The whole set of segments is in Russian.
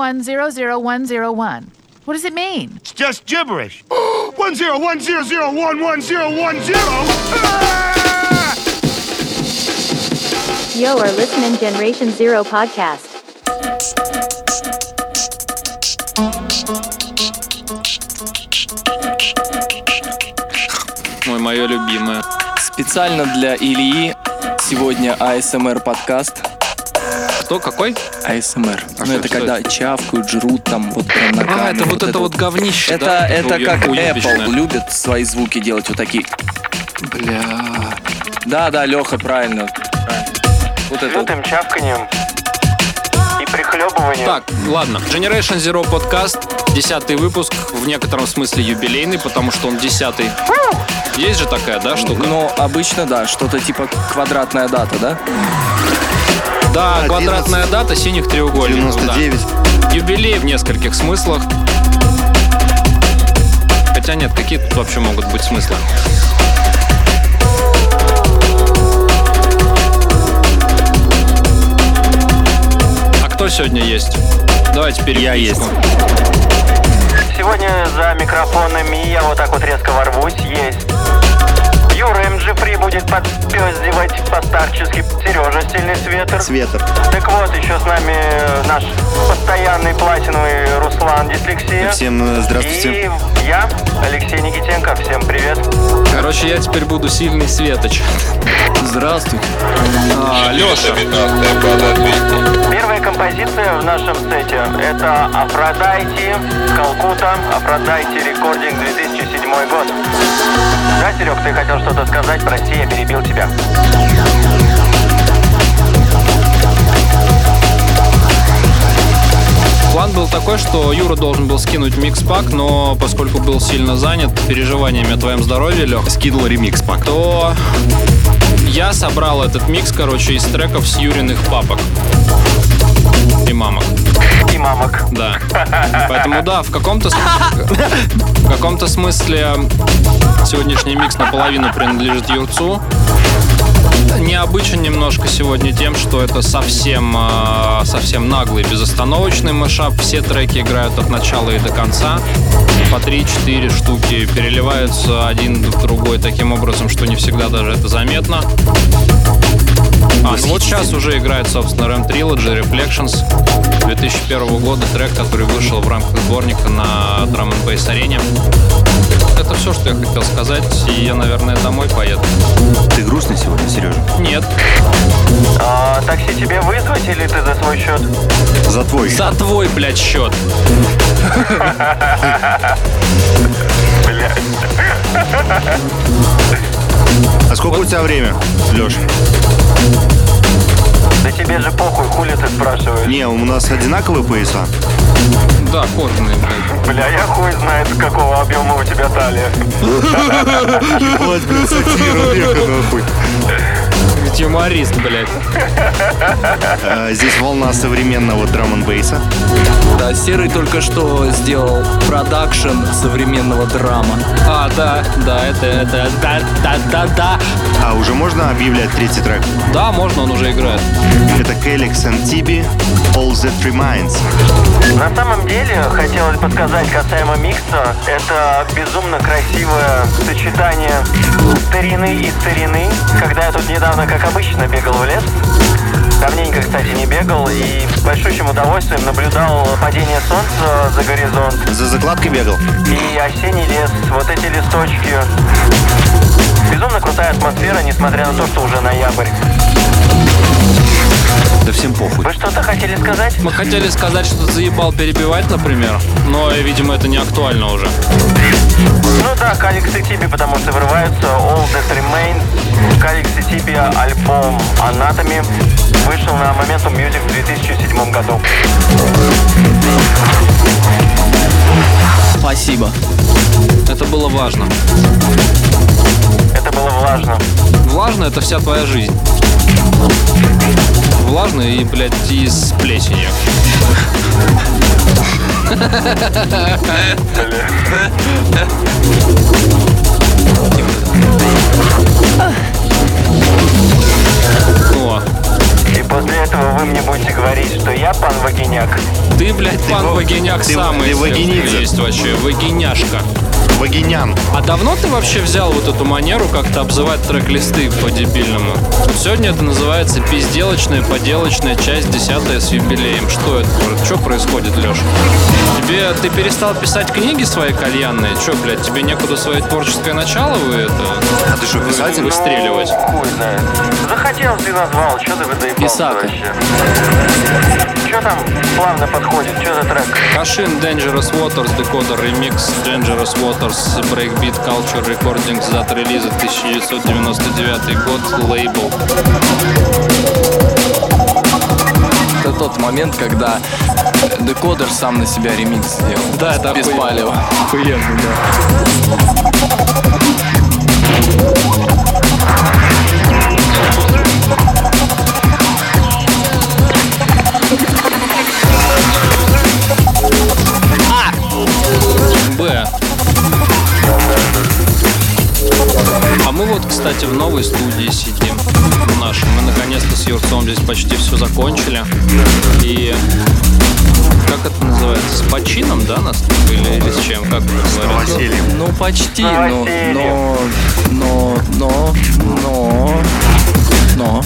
101100101. What does it mean? It's just gibberish. One zero one zero zero one one zero one zero. Ah! Yo are listening Generation Zero podcast. Ой, мое любимое. Специально для Ильи сегодня АСМР подкаст. Кто? Какой? АСМР. А ну, это когда чавкают, жрут там вот прям на А, камеру. это вот это вот говнище, Это, да? это Уё- как. Apple любит свои звуки делать вот такие. Бля. Да, да, Леха, правильно. правильно. Вот это вот. лютым чавканием и прихлебыванием. Так, ладно. Generation Zero подкаст, десятый выпуск, в некотором смысле юбилейный, потому что он десятый. Есть же такая, да, штука? Но обычно, да, что-то типа квадратная дата, да? да, квадратная дата синих треугольников. да. 99. Юбилей в нескольких смыслах. Хотя нет, какие тут вообще могут быть смыслы? А кто сегодня есть? Давайте перейдем. Я есть. Сегодня за микрофонами я вот так вот резко ворвусь. Есть Юра MJ Free будет подпездивать по-старчески Сережа Стильный Светр. Светер. Так вот, еще с нами э, наш постоянный платиновый Руслан Dyslexia. Всем э, здравствуйте. И я, Алексей Никитенко. Всем привет. Короче, я теперь буду сильный Светоч. Здравствуйте. А, Леша. Первая композиция в нашем сете – это Aphrodite, Calcutta, Aphrodite Recordings 2007 год. Да, Серег, ты хотел что-то сказать? Прости, я перебил тебя. План был такой, что Юра должен был скинуть микс-пак, но поскольку был сильно занят переживаниями о твоем здоровье, Лех, Скидывал ремикс пак. то я собрал этот микс, короче, из треков с Юриных папок и мамок. И мамок. Да. Поэтому да, в каком-то в каком-то смысле сегодняшний микс наполовину принадлежит Юрцу. Необычен немножко сегодня тем, что это совсем, э, совсем наглый, безостановочный мышап. Все треки играют от начала и до конца. По 3-4 штуки переливаются один в другой таким образом, что не всегда даже это заметно. А, ну вот сейчас уже играет, собственно, Ram Trilogy Reflections 2001 года, трек, который вышел в рамках сборника на Drum and Bass арене. Это все, что я хотел сказать, и я, наверное, домой поеду. Ты грустный сегодня, Сережа? Нет, А, такси тебе вызвать или ты за свой счет? За твой. за твой, блядь, счет. А сколько у тебя время, Леша? Да тебе же похуй, хули ты спрашиваешь? Не, у нас одинаковые пояса. Да, кожаный, блядь. Бля, я хуй знает, какого объема у тебя талия. Вот, блин, сатира века, нахуй. Юморист, блядь. А, Здесь волна современного драм н бейса. Да, Серый только что сделал продакшн современного драма. А, да, да, это, это, да, да, да, да. А уже можно объявлять третий трек? Да, можно, он уже играет. Это Келикс and Tibi, All That Remains. На самом деле, хотелось бы сказать касаемо микса, это безумно красивое сочетание старины и старины. Когда я тут недавно, как обычно, бегал в лес, давненько, кстати, не бегал, и с большущим удовольствием наблюдал падение солнца за горизонт За закладкой бегал? и осенний лес, вот эти листочки. Безумно крутая атмосфера, несмотря на то, что уже ноябрь. Да всем похуй. Вы что-то хотели сказать? Мы хотели сказать, что заебал перебивать, например, но, видимо, это не актуально уже. Ну да, Каликс и Тиби, потому что вырываются All That Remains. Каликс и Тиби альбом Anatomy вышел на Momentum Music в 2007 году. Спасибо. Это было важно. Это было влажно. Влажно — это вся твоя жизнь. Влажно и, блядь, и с плесенью. О, После этого вы мне будете говорить, что я пан Вагиняк. Ты, блядь, пан Вагиняк ты- самый ты из кто есть вообще. Вагиняшка. Вагинян. А давно ты вообще взял вот эту манеру как-то обзывать трек-листы по-дебильному? Сегодня это называется пизделочная, поделочная часть десятая с юбилеем. Что это? Что происходит, Леш? Тебе ты перестал писать книги свои кальянные? Че, блядь, тебе некуда свое творческое начало вы это А ты что, писатель? выстреливать? Ну, хуй знает. Захотел, ты назвал, что ты выдаебался Писака. вообще? Что там плавно подходит, что за трек? Кашин Dangerous Waters, Decoder Remix, Dangerous Waters, Breakbeat Culture Recordings, дата релиза 1999 год, лейбл. Это тот момент, когда декодер сам на себя ремикс сделал. Да, это Без охуенно. палева. Охуенно, да. Кстати, в новой студии сидим. В нашей. Мы наконец-то с Юрцом здесь почти все закончили. И как это называется? С почином, да, нас? Или, или с чем? Как это говорят? Новосельем. Ну, почти, но, но, но, но, но, но,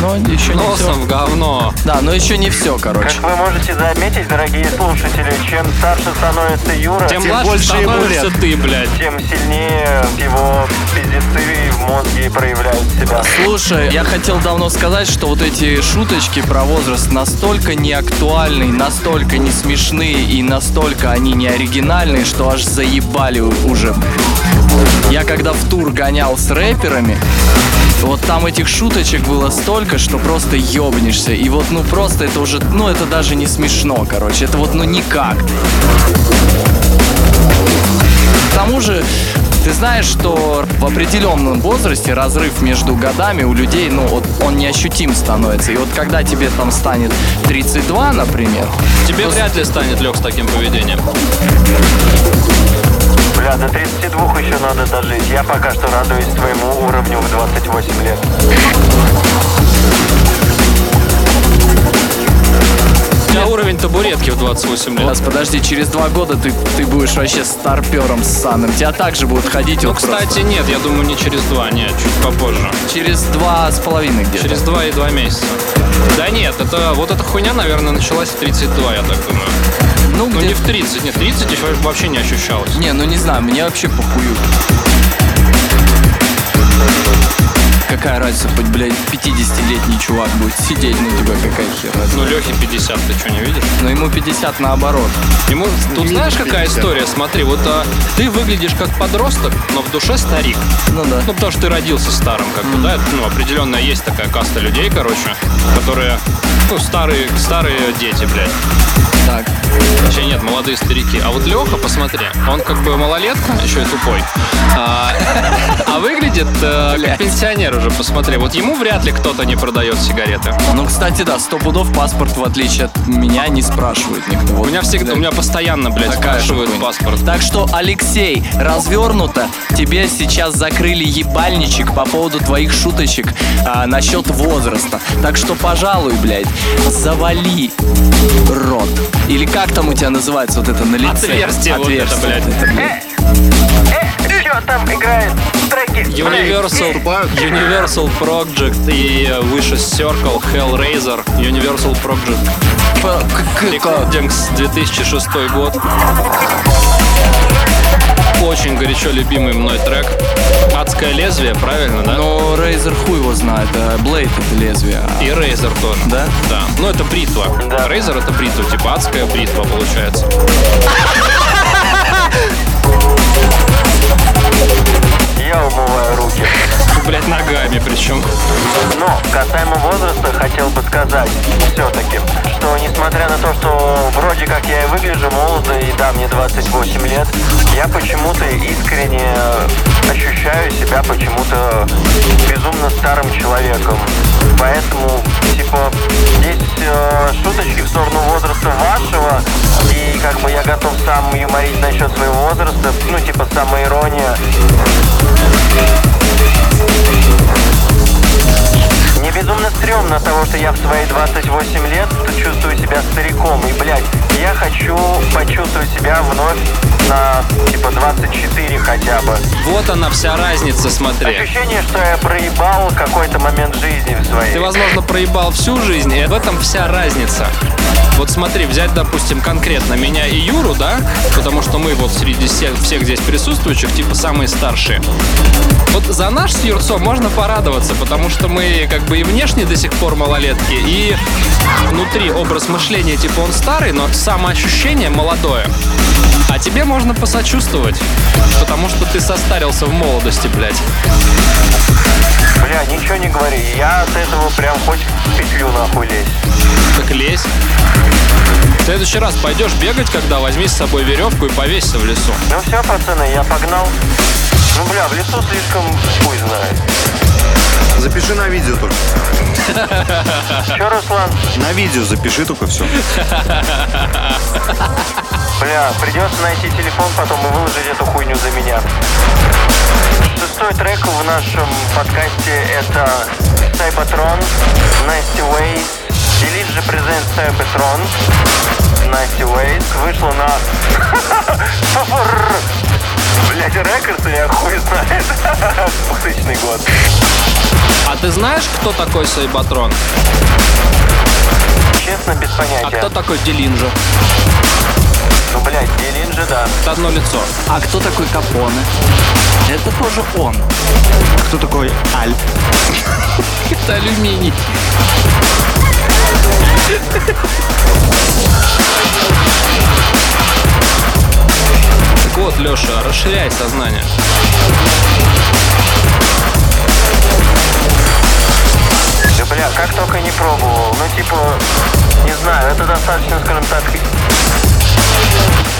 но еще не все. Носом в говно. Да, но еще не все, короче. Как вы можете заметить, дорогие слушатели, чем старше становится Юра, Тем Тем младше больше ему становишься лет. ты, блядь. тем сильнее его пиздецы в мозге проявляют себя. Слушай, я хотел давно сказать, что вот эти шуточки про возраст настолько не актуальны, настолько не смешные и настолько они не оригинальные, что аж заебали уже. Я когда в тур гонял с рэперами, вот там этих шуточек было столько, что просто ёбнешься. И вот, ну просто это уже, ну это даже не смешно, короче. Это вот, ну никак. К тому же, ты знаешь, что в определенном возрасте разрыв между годами у людей, ну, вот он неощутим становится. И вот когда тебе там станет 32, например, Тебе вряд ли станет лег с таким поведением. Бля, до 32 еще надо дожить. Я пока что радуюсь своему уровню в 28 лет. У тебя уровень табуретки в 28 лет. Раз, подожди, через два года ты, ты будешь вообще старпером ссаным. Тебя также будут ходить Ну, вот просто кстати, нет, я думаю, не через два, нет, чуть попозже. через два с половиной где-то. Через два и два месяца. Да нет, это вот эта хуйня, наверное, началась в 32, я так думаю. Ну, Ну где не в 30, нет, 30 еще вообще не ощущалось. Не, ну не знаю, мне вообще похую. Какая разница, хоть, блядь, 50-летний чувак будет сидеть на тебя, какая хер разница. Ну, Лехе 50, ты что, не видишь? Но ему 50 наоборот. Ему, тут знаешь, какая 50. история? Смотри, вот а, ты выглядишь как подросток, но в душе старик. Ну да. Ну, потому что ты родился старым, как бы, да? Это, Ну, определенная есть такая каста людей, короче, которые, ну, старые, старые дети, блядь. Так. Вообще нет, молодые старики. А вот Леха, посмотри, он как бы малолетка, еще и тупой. А, а выглядит э, как пенсионер уже, посмотри. Вот ему вряд ли кто-то не продает сигареты. Ну, кстати, да, сто пудов паспорт, в отличие от меня, не спрашивает никто. У Вот, меня всегда, у меня постоянно, блядь, Такая спрашивают хуйня. паспорт. Так что, Алексей, развернуто, тебе сейчас закрыли ебальничек по поводу твоих шуточек а, насчет возраста. Так что, пожалуй, блядь, завали рот. Или как там у тебя называется вот это на лице? Отверстие вот это, блядь. Э, что там играет? Треки. Universal. Universal Project и э, выше Circle, Hellraiser, Universal Project Recordings 2006 год. Очень горячо любимый мной трек. Адское лезвие, правильно, да? Ну, Рейзер хуй его знает, а Блейд это лезвие. И Razer тоже. Да? Да. Ну, это бритва. Да. Razer это бритва, типа адская бритва получается. 8 лет, я почему-то искренне э, ощущаю себя почему-то безумно старым человеком. Поэтому, типа, здесь э, шуточки в сторону возраста вашего, и как бы я готов сам юморить насчет своего возраста, ну, типа, самоирония. Безумно стрёмно того, что я в свои 28 лет чувствую себя стариком. И, блядь, я хочу почувствовать себя вновь на, типа, 24 хотя бы. Вот она вся разница, смотри. Ощущение, что я проебал какой-то момент жизни в своей. Ты, возможно, проебал всю жизнь, и в этом вся разница. Вот смотри, взять, допустим, конкретно меня и Юру, да? Потому что мы вот среди всех, всех здесь присутствующих, типа, самые старшие. Вот за наш с Юрцом можно порадоваться, потому что мы как бы и внешне до сих пор малолетки, и внутри образ мышления, типа, он старый, но самоощущение молодое. А тебе можно посочувствовать, потому что ты состарился в молодости, блядь. Бля, ничего не говори, я от этого прям хоть в петлю нахуй лезь. Так лезь. В следующий раз пойдешь бегать, когда возьми с собой веревку и повесься в лесу. Ну все, пацаны, я погнал. Ну, бля, в лесу слишком хуй знает. Запиши на видео только. Че, Руслан? На видео запиши только все. Бля, придется найти телефон потом и выложить эту хуйню за меня. Шестой трек в нашем подкасте это Cybertron, Nasty Ways. Delete же презент Cybertron, Nasty Ways. Вышло на... Блять, рекорд я хуй знает. 2000 год. А ты знаешь, кто такой Сайбатрон? Честно, без А понятия. кто такой Делинджа? Ну, блядь, Делин же, да. Это одно лицо. А кто такой Капоне? Это тоже он. Кто такой Аль? Это алюминий. Так вот, Леша, расширяй сознание. Да, бля, как только не пробовал. Ну, типа, не знаю, это достаточно, скажем так,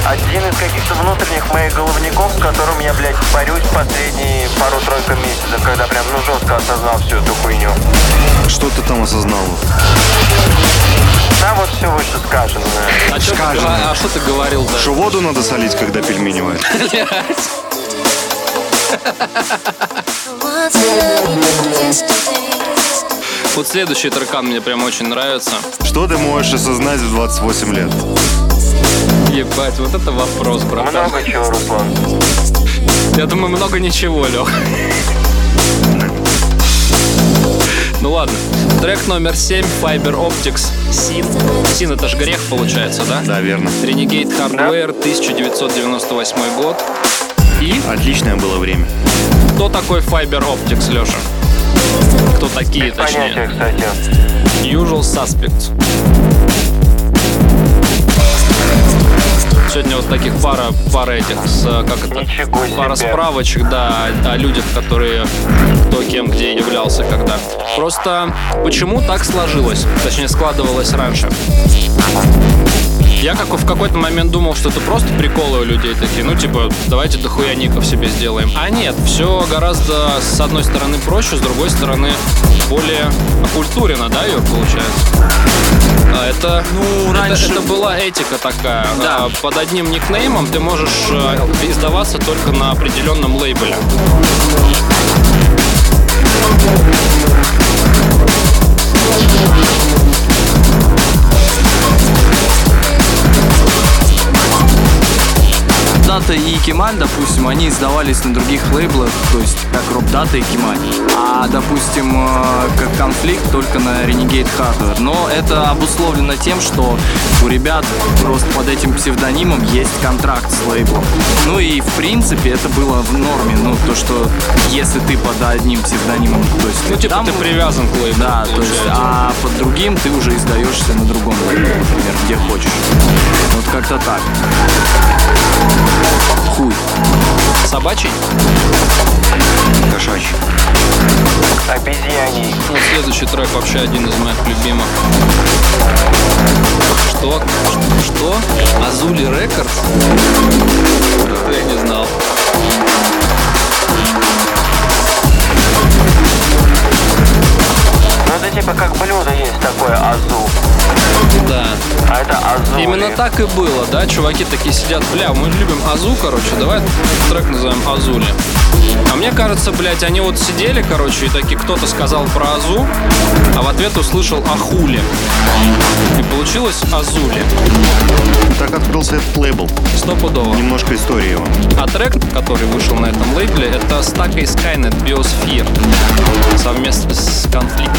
один из каких-то внутренних моих головников, с которым я, блядь, борюсь последние пару-тройку месяцев, когда прям, ну, жестко осознал всю эту хуйню. Что ты там осознал? Там вот все вышесказанное. А что ты, Скажем. а что ты говорил, да? Что воду надо солить, когда пельмени варят? Вот следующий трекан мне прям очень нравится. Что ты можешь осознать в 28 лет? Ебать, вот это вопрос, братан. Много чего, Руслан. Я думаю, много ничего, Лех. Ну ладно. Трек номер 7, Fiber Optics, Sin. Sin это же грех получается, да? Да, верно. Renegade Hardware, 1998 год. И Отличное было время. кто такой Fiber Optics, Леша? Кто такие, точнее? кстати. Usual Suspects. Сегодня вот таких пара, пара этих, с, как это, Ничего себе. пара справочек, да, о людях, которые кто кем где являлся когда. Просто почему так сложилось? Точнее, складывалось раньше. Я как в какой-то момент думал, что это просто приколы у людей такие, ну типа, давайте дохуя ников себе сделаем. А нет, все гораздо с одной стороны проще, с другой стороны более окультурено, да, ее получается? А это, Ну, это- раньше- это, была этика такая. Да. А, Под одним никнеймом ты можешь э, издаваться только на определенном лейбле. Дата и Кемаль, допустим, они издавались на других лейблах, то есть как Роб Дата и Кемаль. А, допустим, э, как конфликт только на Renegade Hardware. Но это обусловлено тем, что у ребят просто под этим псевдонимом есть контракт с лейблом. Ну и в принципе это было в норме. Ну, то, что если ты под одним псевдонимом, то есть Ну, типа там- ты привязан к лейблу. Да, то есть, а под другим ты уже издаешься на другом лейбле, например, где хочешь. Вот как-то так. Хуй. Собачий? Кошачий. Обезьяний. Ну, следующий трек вообще один из моих любимых. Что? Что? Азули Рекордс? Это я не знал. Это типа как блюдо есть такое, азу. Да. А это Азули. Именно так и было, да? Чуваки такие сидят, бля, мы любим Азу, короче, давай трек назовем Азули. А мне кажется, блядь, они вот сидели, короче, и такие кто-то сказал про Азу, а в ответ услышал Ахули. И получилось Азули. Так открылся этот лейбл. Стопудово. Немножко истории его. А трек, который вышел на этом лейбле, это Stack и Skynet Biosphere совместно с конфликтами.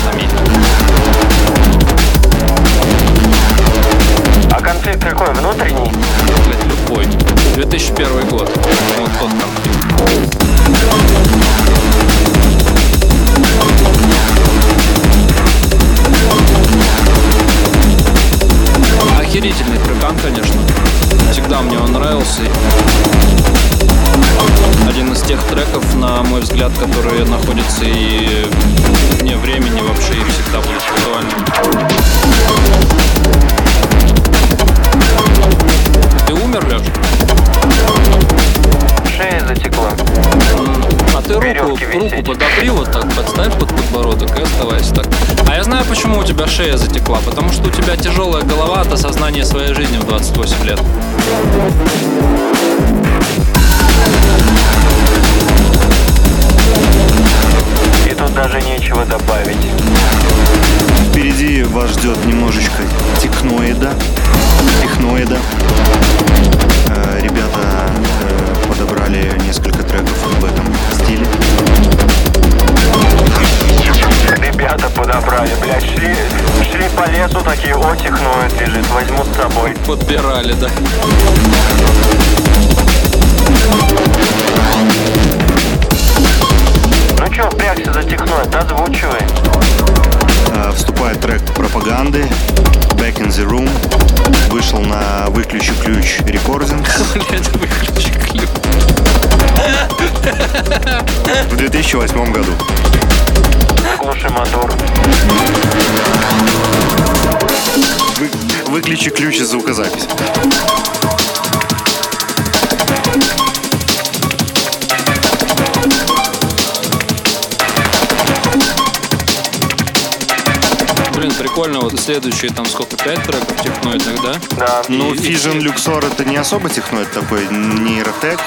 Находятся и вне времени вообще и всегда будут актуальны. Ты умер, Леш? Шея затекла. А ты руку, руку подопри вот так, подставь под подбородок и оставайся так. А я знаю, почему у тебя шея затекла. Потому что у тебя тяжелая голова от осознания своей жизни в 28 лет. Подбирали, да. Ну чё, впрягся за техноид, озвучивай. Э, Вступает трек пропаганды Back in the Room. Вышел на выключи ключ рекординг Блять, выключи клип. в 2008 году. Выключи ключ из звукозаписи. Блин, прикольно, вот следующие там сколько, пять треков техноидных, да? Да. Ну, И- Fission Luxor это не особо техноид такой, нейротек.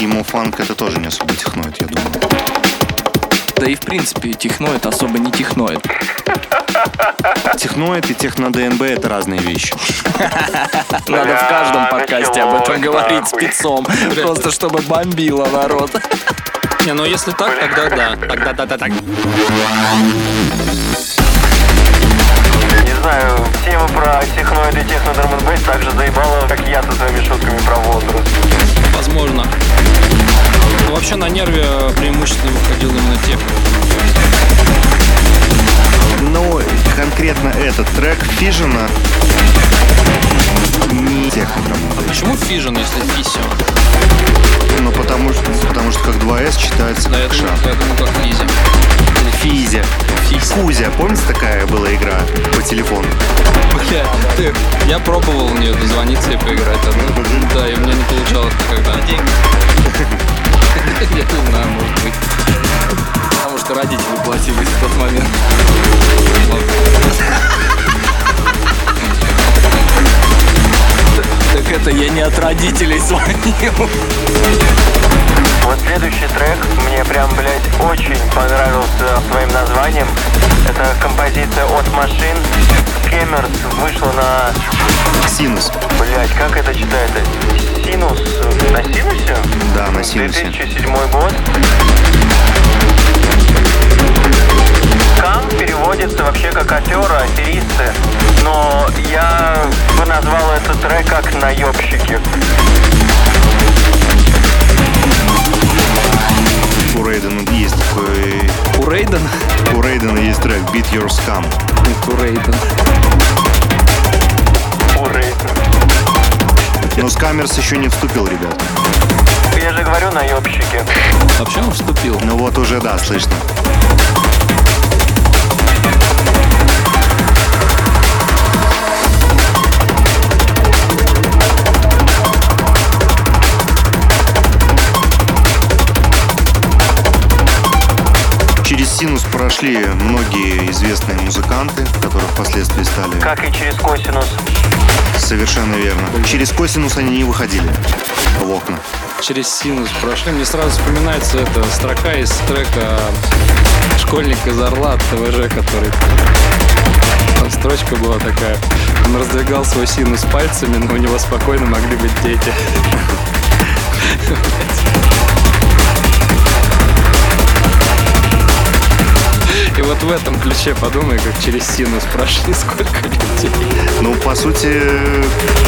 И Муфанк это тоже не особо техноид, я думаю. Да и в принципе техноид особо не техноид. Техноид и техно-ДНБ это разные вещи. Надо в каждом подкасте об этом говорить спецом. Просто чтобы бомбило народ. Не, ну если так, тогда да. Тогда да, да, так. Не знаю, тема про техноид и техно драм н бейс так же заебала, как я со своими шутками про возраст. Возможно. Но вообще на нерве преимущественно выходил именно тех. Но конкретно этот трек Фижена не техно А почему фижен, если фисион? Ну, потому что, потому что как 2С читается Да, я как думаю, ша. я думаю, как физи. Физя. Кузя. Помните, такая была игра по телефону? Бля, ты, я пробовал в нее дозвониться и поиграть. а, ну, да, и у меня не получалось никогда. Я не знаю. Потому что родители платились в тот момент. Так это я не от родителей звонил. Вот следующий трек мне прям, блядь, очень понравился своим названием. Это композиция от машин. Скемерс вышла на, Синус. блядь, как это читается? Синус. На синусе? Да, на синусе. 2007 год. Кам переводится вообще как афера, аферисты. Но я бы назвал этот трек как наебщики. У Рейдена есть такой... У Рейдена? У Рейдена есть трек Beat Your Scum. У Рейдена. Уры. Но Скамерс еще не вступил, ребят. Я же говорю наебщики. Вообще он вступил. Ну вот уже, да, слышно. Синус прошли многие известные музыканты, которые впоследствии стали Как и через косинус. совершенно верно. Через косинус они не выходили в окна. Через синус прошли. Мне сразу вспоминается эта строка из трека «Школьник из Орла» от ТВЖ, который... Там строчка была такая. Он раздвигал свой синус пальцами, но у него спокойно могли быть дети. И вот в этом ключе подумай, как через синус прошли сколько людей. Ну, по сути,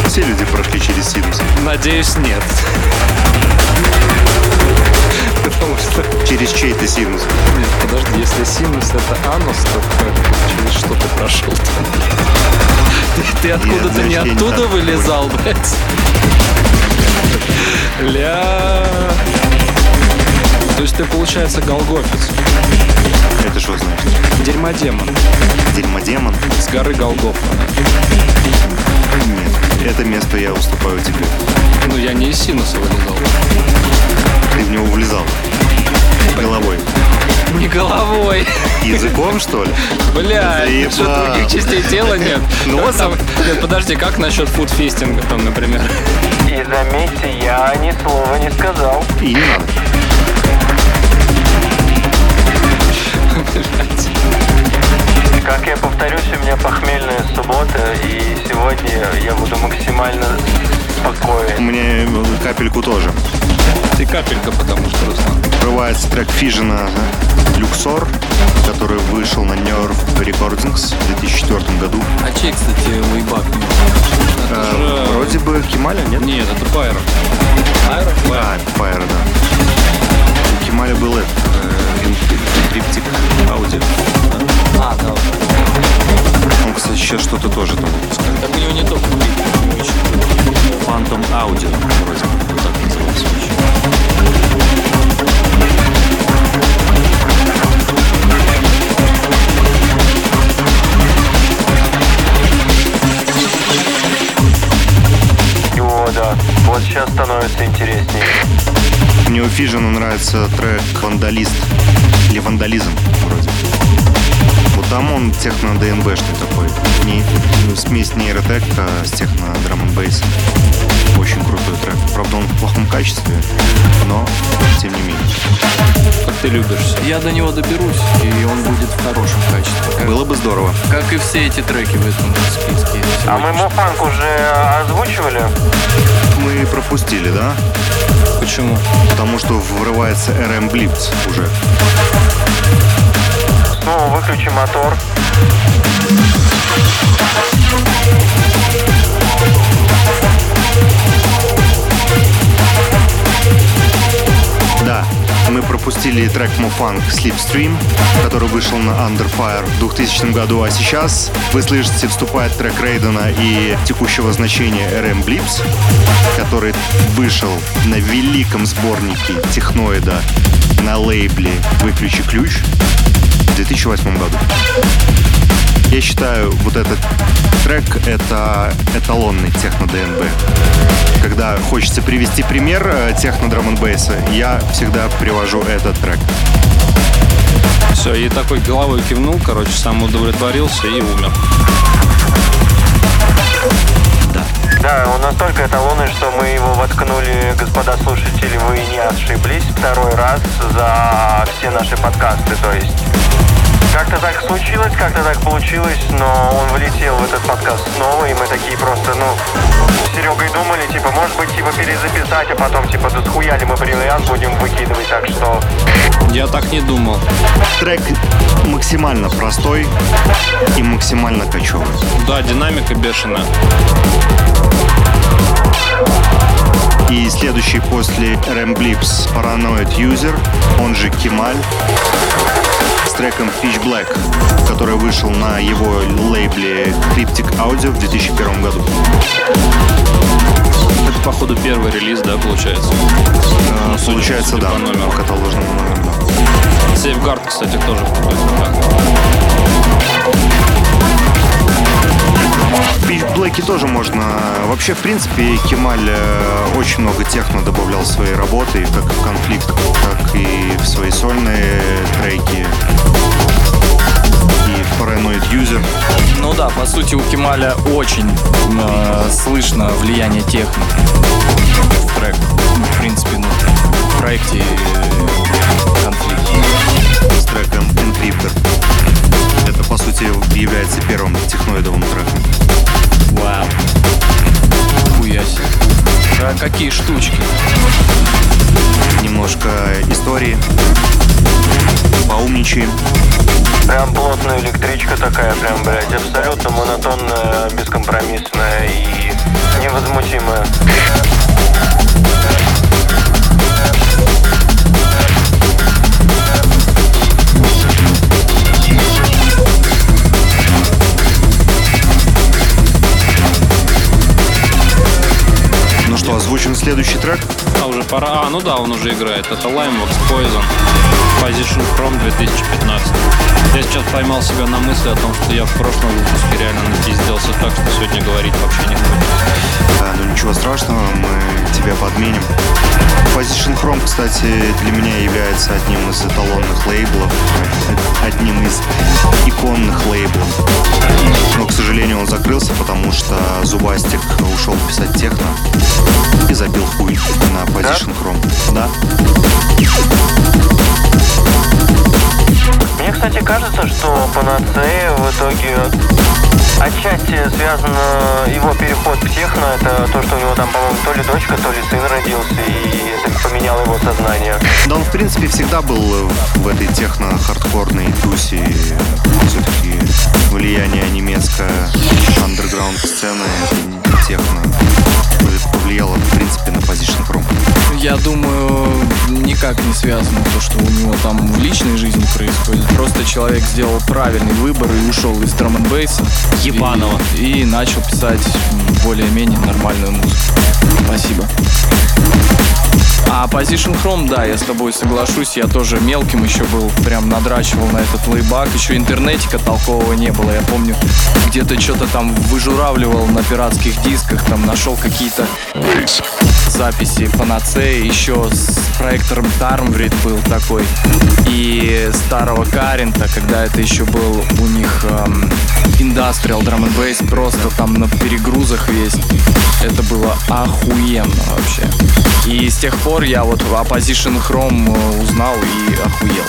все люди прошли через синус. Надеюсь, нет. Потому что Через чей-то синус. Нет, подожди, если синус это анус, то как, через что ты прошел там? Ты, откуда-то знаешь, не оттуда вылезал, блядь? Ля... То есть ты, получается, голгофец. Это что значит? Дерьмодемон Дерьмодемон? с горы Голгофа. Нет. Это место я уступаю тебе. Ну, я не из синуса вылезал. Ты в него влезал. Головой. Не головой. Языком, что ли? Бля, что других частей тела нет? Ну вот там... Нет, подожди, как насчет фудфестинга там, например? И заметьте, я ни слова не сказал. И не надо. Как я повторюсь, у меня похмельная суббота, и сегодня я буду максимально спокоен. Мне капельку тоже. Ты капелька, потому что, Руслан. Врывается трек Фижена Люксор, который вышел на Nerve Recordings в 2004 году. А чей, кстати, лейбак? Э, Вроде бы Кемаля, нет? Нет, это Пайро. А, Fire, да. Этот, э, Криптик Аудио. А, да. Он, кстати, сейчас что-то тоже там выпускает. Так у него не только Phantom Audio, вроде так назывался. О, да. Вот сейчас становится интереснее. У Фижена нравится трек «Вандалист» или «Вандализм» вроде. Вот там он техно-ДНБшный такой. Не, смесь нейротека с техно драм н бейс. Очень крутой трек. Правда, он в плохом качестве, но тем не менее. Как ты любишь. Я до него доберусь, и он будет в хорошем качестве. Как, Было бы здорово. как и все эти треки в этом списке. А мы. Муфанк уже озвучивали? Мы пропустили, да? Почему? Потому что врывается RM Blitz уже. Снова выключи мотор. Да, мы пропустили трек Mofunk Slipstream, который вышел на Under Fire в 2000 году, а сейчас вы слышите, вступает трек Рейдена и текущего значения RM Blips, который вышел на великом сборнике техноида на лейбле «Выключи ключ» в 2008 году. Я считаю, вот этот трек — это эталонный техно-ДНБ. Когда хочется привести пример э, техно-драм н бейса, я всегда привожу этот трек. Все, и такой головой кивнул, короче, сам удовлетворился и умер. Да, он настолько эталонный, что мы его воткнули, господа слушатели, вы не ошиблись, второй раз за все наши подкасты, то есть... Как-то так случилось, как-то так получилось, но он влетел в этот подкаст снова, и мы такие просто, ну, с Серегой думали, типа, может быть, типа, перезаписать, а потом, типа, да схуяли мы бриллиант будем выкидывать, так что... Я так не думал. Трек максимально простой и максимально кочевый. Да, динамика бешеная. И следующий после Blips Paranoid User, он же Кемаль, с треком Pitch Black, который вышел на его лейбле Cryptic Audio в 2001 году. Это, походу, первый релиз, да, получается? Э, Ну, Получается, да, по номеру. по каталожному номеру, да. Сейфгард, кстати, тоже какой-то, Pitch Black тоже можно... Вообще, в принципе, Кемаль э, очень много техно добавлял в свои работы, как в конфликт, так и в свои сольные треки. И в Paranoid User. Ну да, по сути у Кемаля очень э, слышно влияние техно в трек. Ну, В принципе, ну, в проекте э, конфликт. с треком Encryptor. Сути, является первым техноидовым треком. Вау. Хуя себе. А какие штучки? Немножко истории. Поумничаем. Прям плотная электричка такая, прям, блядь, абсолютно монотонная, бескомпромиссная и невозмутимая. Следующий трек? Пора. А, ну да, он уже играет. Это Limeworks Poison. Position From 2015. Я сейчас поймал себя на мысли о том, что я в прошлом выпуске реально напизделся так, что сегодня говорить вообще не буду. Да, ну ничего страшного, мы тебя подменим. Position Chrome, кстати, для меня является одним из эталонных лейблов, одним из иконных лейблов. Но, к сожалению, он закрылся, потому что Зубастик ушел писать техно и забил хуй на Position Chrome. Да? Мне, кстати, кажется, что Панацея в итоге отчасти связано его переход в техно. Это то, что у него там, по-моему, то ли дочка, то ли сын родился, и это поменяло его сознание. Да он, в принципе, всегда был в этой техно-хардкорной тусе. Все-таки влияние немецкой андерграунд сцены техно повлияло, в принципе, на Position Chrome. Я думаю, никак не связано то, что у него там в личной жизни происходит. Просто человек сделал правильный выбор и ушел из драм н Ебаного. И, и начал писать более-менее нормальную музыку. Спасибо. А Position Chrome, да, я с тобой соглашусь, я тоже мелким еще был, прям надрачивал на этот лейбак, еще интернетика толкового не было, я помню, где-то что-то там выжуравливал на пиратских дисках, там нашел какие-то записи Панацеи, еще с проектором Тармврид был такой, и старого Карента, когда это еще был у них Industrial Drum and Bass, просто там на перегрузах весь. Это было охуенно вообще. И с тех пор я вот о Position Chrome э, узнал и охуел.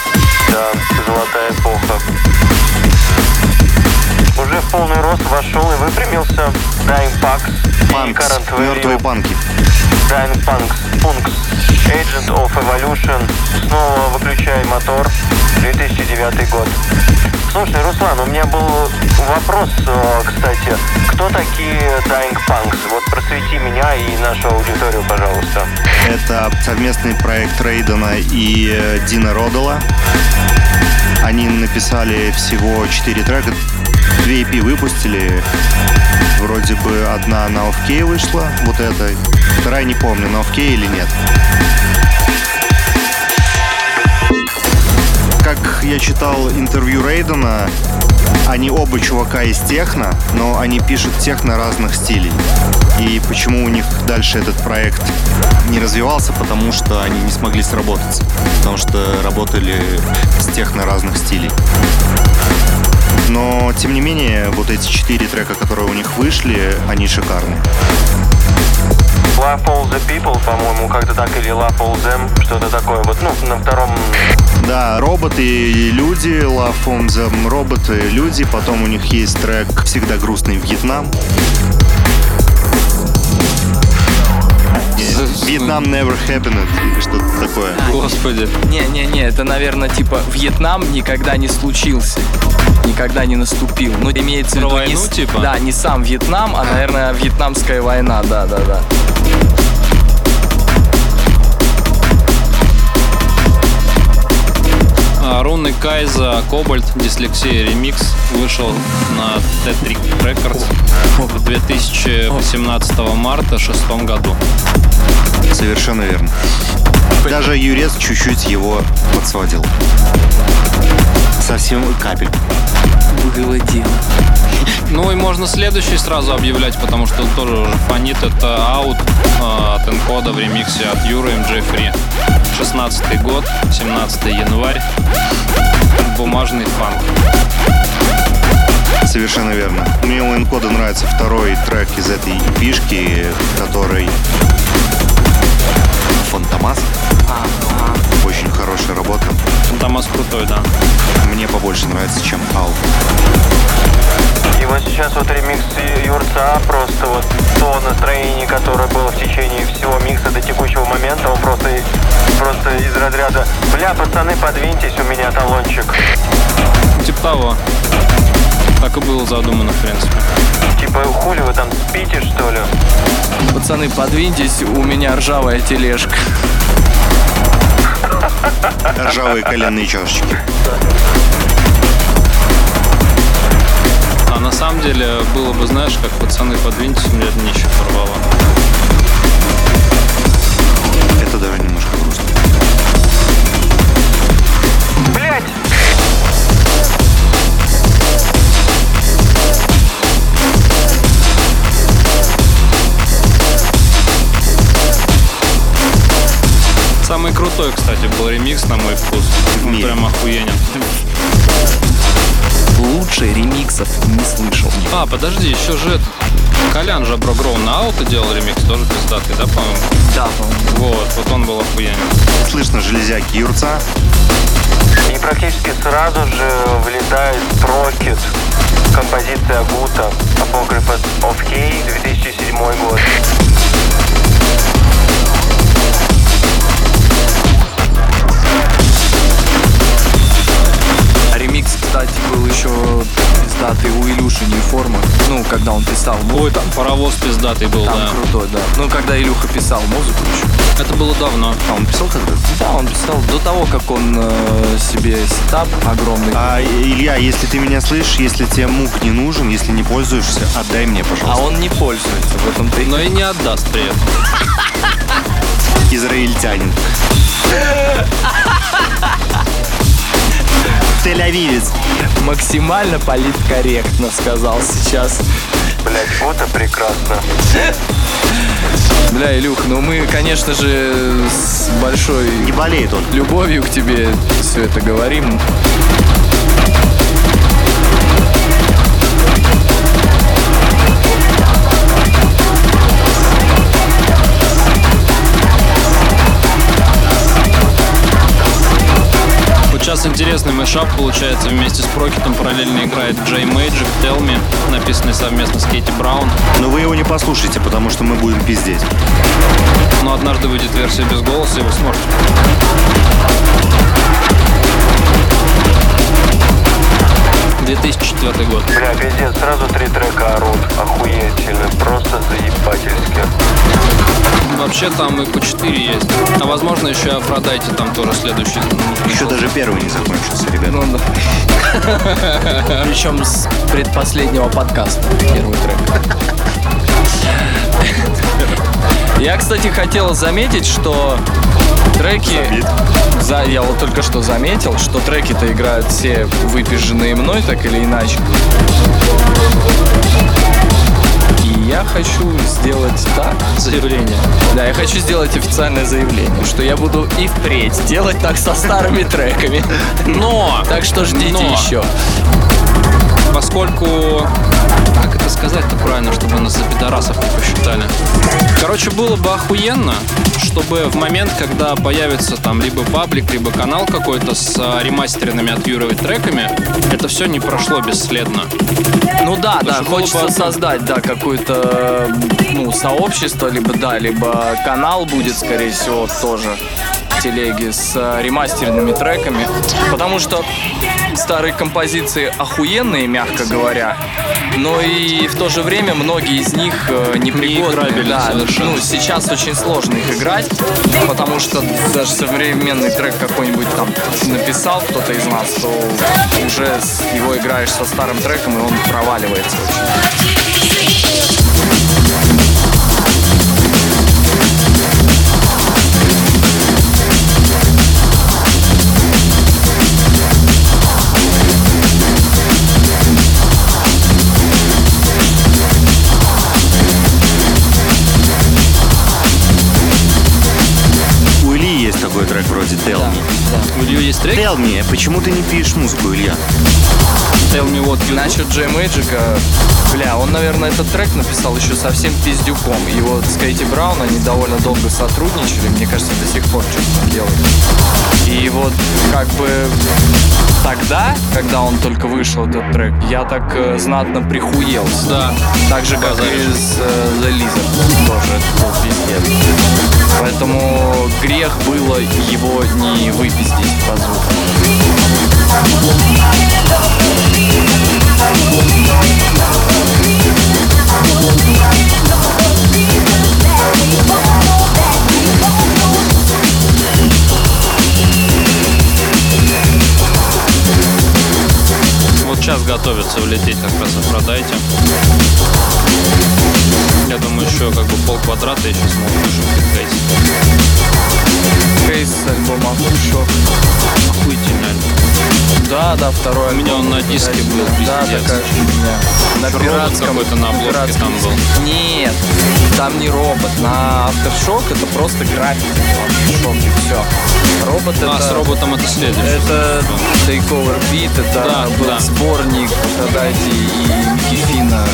Да, золотая эпоха. Уже в полный рост вошел и выпрямился Dying Панкс, Current мертвые панки. Dying Punks, Punks, Agent of Evolution, снова выключай мотор, 2009 год. Слушай, Руслан, у меня был вопрос, э, кстати, кто такие Dying Punks? Вот просвети меня и нашу аудиторию, пожалуйста. Это совместный проект Рейдена и э, Дина Родала. Они написали всего 4 трека. Две EP выпустили. Вроде бы одна на Off вышла, вот эта. Вторая не помню, на Off или нет. Как я читал интервью Рейдена, они оба чувака из техно, но они пишут техно разных стилей. И почему у них дальше этот проект не развивался, потому что они не смогли сработаться. Потому что работали с техно разных стилей. Но, тем не менее, вот эти четыре трека, которые у них вышли, они шикарны. Love All The People, по-моему, как-то так, или Love All Them, что-то такое. Вот, ну, на втором Да, роботы и люди, Love on them, роботы, люди. Потом у них есть трек «Всегда грустный Вьетнам». Вьетнам never happened, или что-то такое. Господи. Не-не-не, это, наверное, типа Вьетнам никогда не случился. Никогда не наступил. Ну, имеется в Про виду войну, не, типа? Да, не сам Вьетнам, а, наверное, Вьетнамская война, да-да-да. А, Руны Кайза Кобальт Дислексия ремикс вышел на Tetrick Records в 2018 марта шестом году. Совершенно верно. Даже Юрец чуть-чуть его подсводил. Совсем капель. Было дело. Ну и можно следующий сразу объявлять, потому что он тоже уже фонит. Это аут э, от Энкода в ремиксе от Юры МД Фри. 16 год, 17 январь. Бумажный фанк. Совершенно верно. Мне у Энкода нравится второй трек из этой фишки, который Фантомас. Очень хорошая работа. Томас крутой, да. Мне побольше нравится, чем Ал. И вот сейчас вот ремикс Юрца, просто вот то настроение, которое было в течение всего микса до текущего момента, он просто, просто из разряда «Бля, пацаны, подвиньтесь, у меня талончик». Типа того. Так и было задумано, в принципе. Типа, хули вы там спите, что ли? Пацаны, подвиньтесь, у меня ржавая тележка. Ржавые коленные чашечки. А на самом деле было бы, знаешь, как пацаны подвиньтесь, у меня днище порвало. Это даже немножко крутой, кстати, был ремикс, на мой вкус. Он прям охуенен. Лучше ремиксов не слышал. А, подожди, еще же этот... Колян же Брогроу на ауто делал ремикс, тоже пиздатый, да, по-моему? Да, по-моему. Вот, вот он был охуенен. Слышно железяки Юрца. И практически сразу же влетает Прокет. Композиция Гута Apocryphal of K 2007 год. А ремикс, кстати, был еще пиздатый у Илюши Неформа. Ну, когда он писал музыку. Ой, там паровоз пиздатый был, Там да. крутой, да. Ну, когда Илюха писал музыку еще. Это было давно. А он писал когда Да, он писал до того, как он э, себе сетап огромный. А, Илья, если ты меня слышишь, если тебе мук не нужен, если не пользуешься, отдай мне, А пожалуйста. он не пользуется в этом-то и Но и не отдаст при этом. Израильтянин. Тель-Авивец. максимально политкорректно сказал сейчас. Блять, Гута прекрасно. Бля, Илюх, ну мы, конечно же, с большой Не болеет он. любовью к тебе все это говорим. Сейчас интересный мешап получается. Вместе с Прокетом параллельно играет Джей Мэйджик, Tell Me, написанный совместно с Кейти Браун. Но вы его не послушайте, потому что мы будем пиздеть. Но однажды выйдет версия без голоса, и вы сможете. «2004 год. Бля, пиздец, сразу три трека орут. Охуительно, просто заебательски. Вообще там и по 4 есть. А возможно еще и Афродайте там тоже следующий. Еще даже первый не закончился, ребят. Ну, да. Причем с предпоследнего подкаста первый трек. Я, кстати, хотел заметить, что треки... За, я вот только что заметил, что треки-то играют все выпиженные мной, так или иначе. Я хочу сделать так, Заявление. да, я хочу сделать официальное заявление, что я буду и впредь делать так со старыми треками. Но! Так что ждите еще. Поскольку... Как это сказать-то правильно, чтобы нас за пидорасов не посчитали? Короче, было бы охуенно, чтобы в момент, когда появится там либо паблик, либо канал какой-то с а, ремастеренными от Юры треками, это все не прошло бесследно. Ну да, да, что было хочется бы- создать, да, какое-то, ну, сообщество, либо да, либо канал будет, скорее всего, тоже в телеге с э, ремастеренными треками, потому что старые композиции охуенные, мягко говоря, но и в то же время многие из них э, непригодны. Да, совершенно. ну, сейчас очень сложно их играть, потому что даже современный трек какой-нибудь там написал кто-то из нас, то уже его играешь со старым треком, и он проваливается очень. Трек вроде Tell Me. У нее есть трек? Tell Me, почему ты не пишешь музыку, Илья? Tell me what you. Насчет Джей Мэджика, бля, он, наверное, этот трек написал еще совсем пиздюком. И вот с Кейти Браун они довольно долго сотрудничали, мне кажется, до сих пор что-то делают. И вот как бы тогда, когда он только вышел, этот трек, я так э, знатно прихуел. Да. Так же, как и с э, The Lizard тоже это был пиздец. Поэтому грех было его не выпиздить по звуку. Сейчас готовится влететь как раз Афродайте. Я думаю, еще как бы пол квадрата еще смогут вышить Кейс. Кейс альбома Афтершок. Охуительный альбом. Да, да, второй У меня альбом. он на диске был, Да, пиздец. такая фигня. На Робот пиратском какой-то на обложке пиратском там был. Нет, там не робот. На Aftershock это просто граффити. Aftershock и все. Робот А, с это... роботом это следующее. Это Takeover Beat, это Да, был да. сборник Афродайте и Кефина.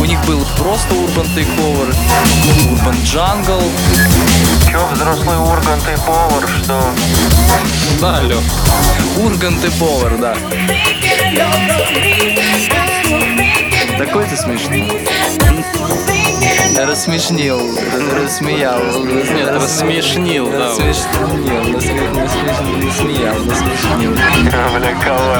У них был просто Urban Takeover, Urban Jungle, Че, взрослый Ургант и повар, что? Да. Ургант и повар, да. Такой ты смешный. Рассмешнил, рассмеял. Нет, рассмешнил, да. Рассмешнил, рассмешнил, рассмеял, рассмешнил. Бля, кавайненько.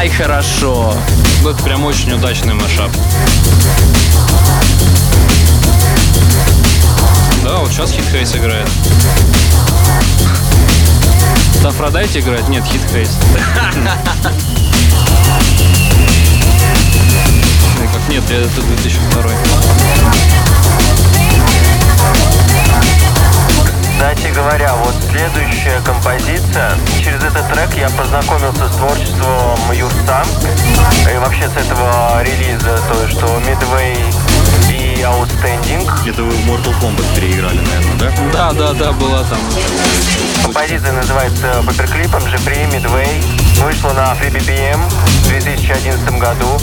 Ай, хорошо. Это прям очень удачный машап. Да, вот сейчас Хит Хейс играет. Это Афродайте играет? Нет, Хит Хейс. Ой, Как нет, это 2002. Кстати говоря, вот следующая композиция. Через этот трек я познакомился с творчеством Юрца. И вообще с этого релиза, то что Midway и Outstanding. Это вы в Mortal Kombat переиграли, наверное, да? Да, да, да, была там. Композиция называется Паперклипом Jeffrey Midway. Вышла на Free BPM в 2011 году.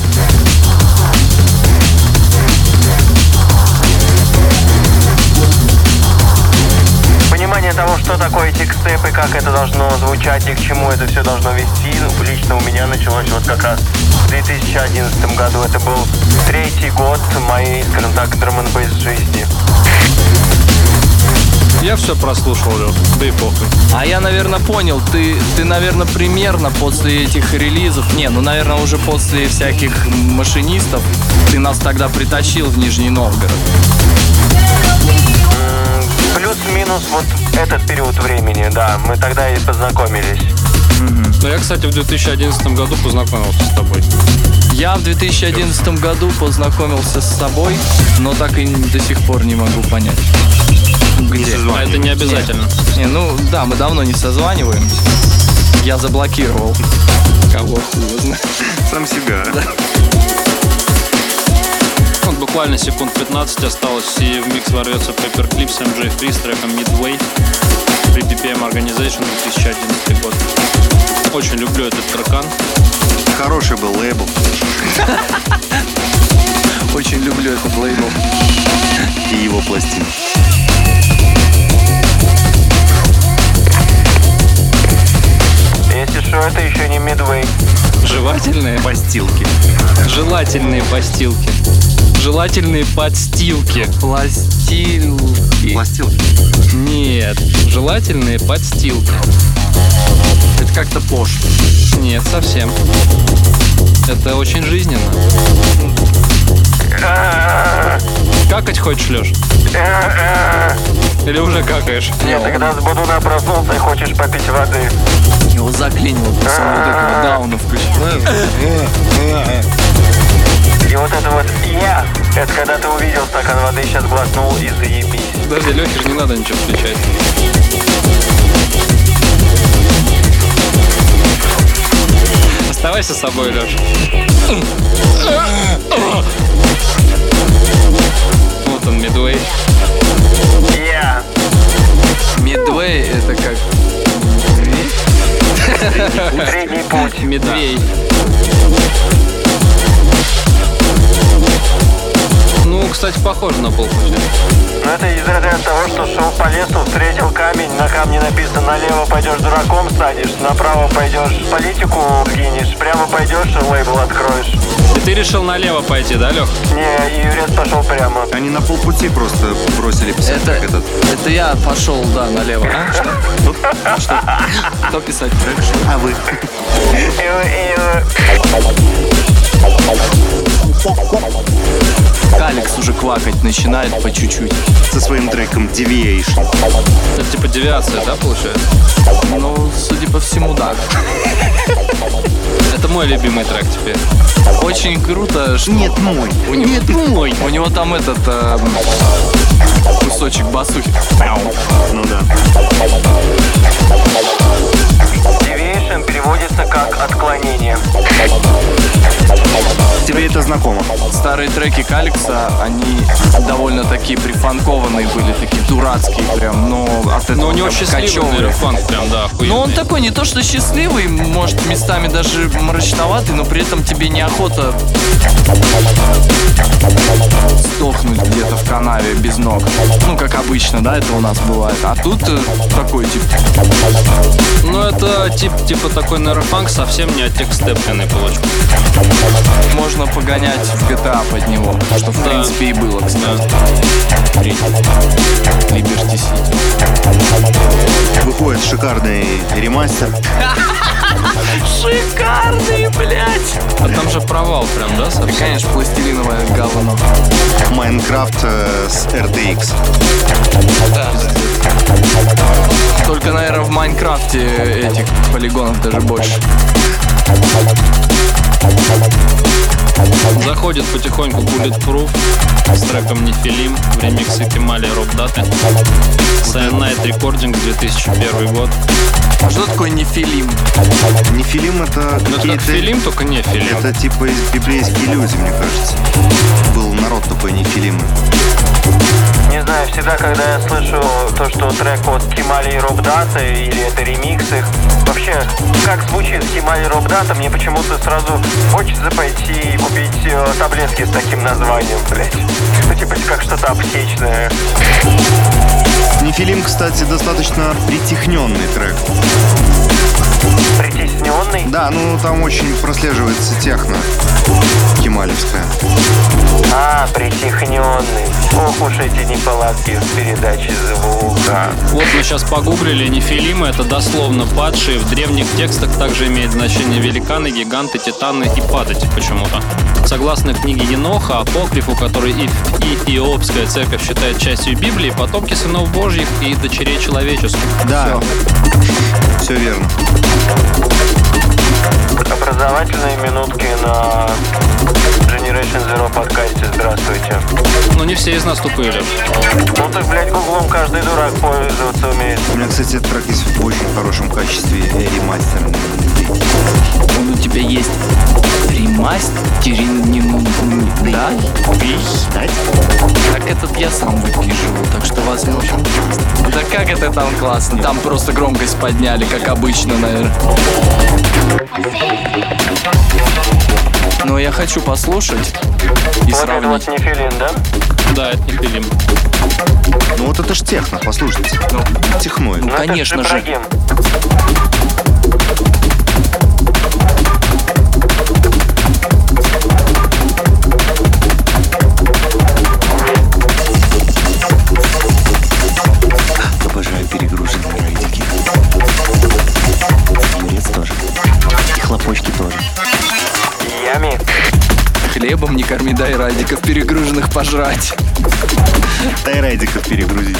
Понимание того, что такое текстеп и как это должно звучать и к чему это все должно вести, ну, лично у меня началось вот как раз в 2011 году. Это был третий год моей, скажем так, драм жизни. Я все прослушал, Лёх. Да и похуй. А я, наверное, понял, ты, ты, наверное, примерно после этих релизов, не, ну, наверное, уже после всяких машинистов, ты нас тогда притащил в Нижний Новгород. Плюс-минус вот этот период времени, да, мы тогда и познакомились. Ну, я, кстати, в 2011 году познакомился с тобой. Я в 2011 году познакомился с собой, но так и до сих пор не могу понять. Где? А это не обязательно. Не, ну да, мы давно не созваниваемся. Я заблокировал. Кого хуй его знает. Сам себя. Вот буквально секунд 15 осталось, и в микс ворвется Paper Clip с MJ Free с треком Midway. При BPM Organization 2011 год. Очень люблю этот трекан. Хороший был лейбл. Очень люблю этот лейбл. И его пластин. Если что, это еще не Midway. Жевательные, Постилки. желательные постилки. Желательные подстилки. Пластилки. Пластилки. Нет, желательные подстилки. Это как-то пошло. Нет, совсем. Это очень жизненно. Какать хочешь, Леш? Или уже какаешь? Нет, когда с Бодуна проснулся и хочешь попить воды. Его заклинило после вот этого дауна включил. вот это вот «я» — это когда ты увидел стакан воды, сейчас глотнул и заебись. Подожди, Лехе же не надо ничего включать. Оставайся с собой, Леш. Вот он, Мидуэй. «Я». Мидвей это как... Средний путь. Медвей. Ну, кстати, похоже на полпути. Ну это из разряда того, что шел по лесу, встретил камень, на камне написано налево пойдешь дураком станешь, направо пойдешь политику сгинешь, прямо пойдешь лейбл откроешь. И ты решил налево пойти, да, Лех? Не, и Юрец пошел прямо. Они на полпути просто бросили писать Это, трек этот. это я пошел, да, налево. А? Что? Что? Кто писать трек? А вы? Алекс уже квакать начинает по чуть-чуть. Со своим треком Deviation. Это типа девиация, да, получается? Ну, судя по всему, да. Это мой любимый трек теперь. Очень круто, что... Нет, мой. У него, Нет, мой. у него там этот э, кусочек басухи. Ну да. Deviation переводится как отклонение. Тебе это знакомо? Старые треки Каликса, они довольно такие прифанкованные были, такие дурацкие прям, но от этого Но у него счастливый, наверное, фанк прям, да, охуенный. Ну, он такой не то что счастливый, может, местами даже мрачноватый, но при этом тебе неохота сдохнуть где-то в канаве без ног. Ну, как обычно, да, это у нас бывает. А тут э, такой, типа, Ну, это тип, типа такой нейрофанк, совсем не оттекстепленный получится. можно погонять в GTA под него, что в Да. принципе и было, кстати. Liberty City. Выходит шикарный ремастер. Шикарный, блядь! А там же провал прям, да, И, совсем? конечно, пластилиновое говно. Майнкрафт э, с RTX. Только, наверное, в Майнкрафте этих полигонов даже больше. Заходит потихоньку Bulletproof с треком Нефилим в ремиксе Кемали Роб Даты. Cyanide Recording 2001 год. А что такое нефилим? Нефилим это Ну, это как. Филим, только не Филим. Это типа из библейские люди, мне кажется. Был народ такой нефилимы. Не знаю, всегда, когда я слышу то, что трек от Кемали и Робдата, или это ремикс их, вообще, как звучит Кемали и Робдата, мне почему-то сразу хочется пойти и купить э, таблетки с таким названием, блядь. Ну, типа, как что-то аптечное. Нефилим, кстати, достаточно притихненный трек. Притесненный. Да, ну там очень прослеживается техно. Кемалевская. А, притихненный. Ох уж эти неполадки в передаче звука. Вот мы сейчас погуглили, нефилимы это дословно падшие. В древних текстах также имеет значение великаны, гиганты, титаны и падать почему-то. Согласно книге Еноха, апокрифу, который и, и Иопская церковь считает частью Библии, потомки сынов Божьих и дочерей человеческих. Да. Все верно. Образовательные минутки на Generation Zero подкасте. Здравствуйте. Но не все из нас тупые. Ну так, блядь, гуглом каждый дурак пользоваться умеет. У меня, кстати, этот трек есть в очень хорошем качестве э, ремастер. Он у тебя есть ремастеринг, да? Так этот я сам выпиживаю, так что возможно. Да как это там классно? Там просто громкость подняли, как обычно, наверное. Но я хочу послушать и Вот это вот сравнить. не филин, да? Да, это нефилим. Ну вот это ж техно, послушайте. Ну, Техной. Ну, это Конечно же. Ибрагим. Хлебом не корми, дай радиков перегруженных пожрать. Дай райдиков перегрузить.